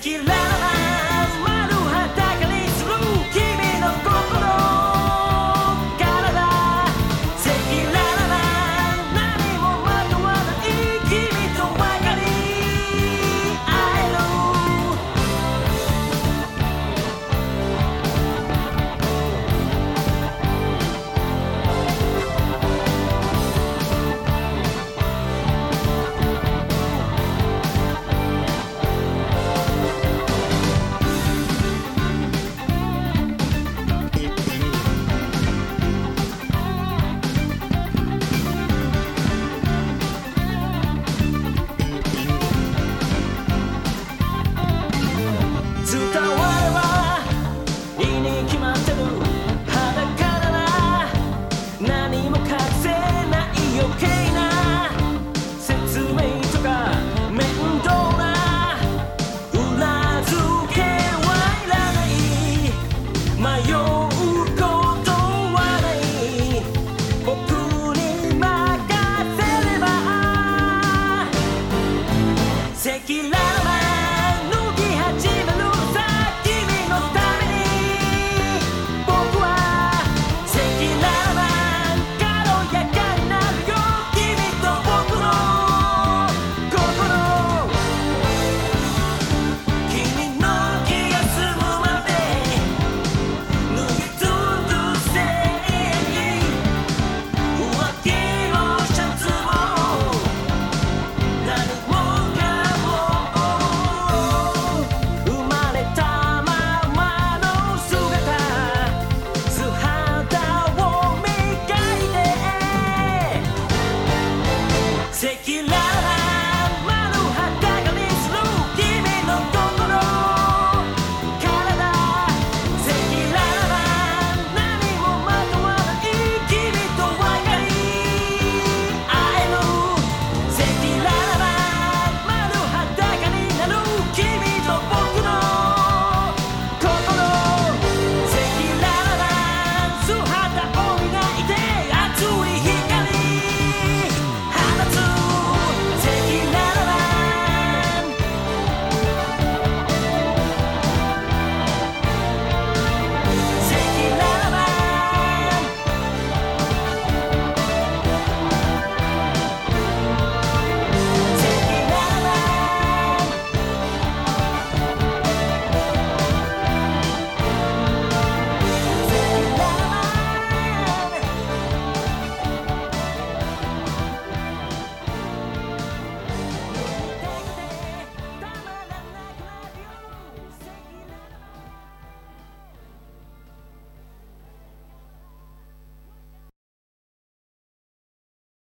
Chile.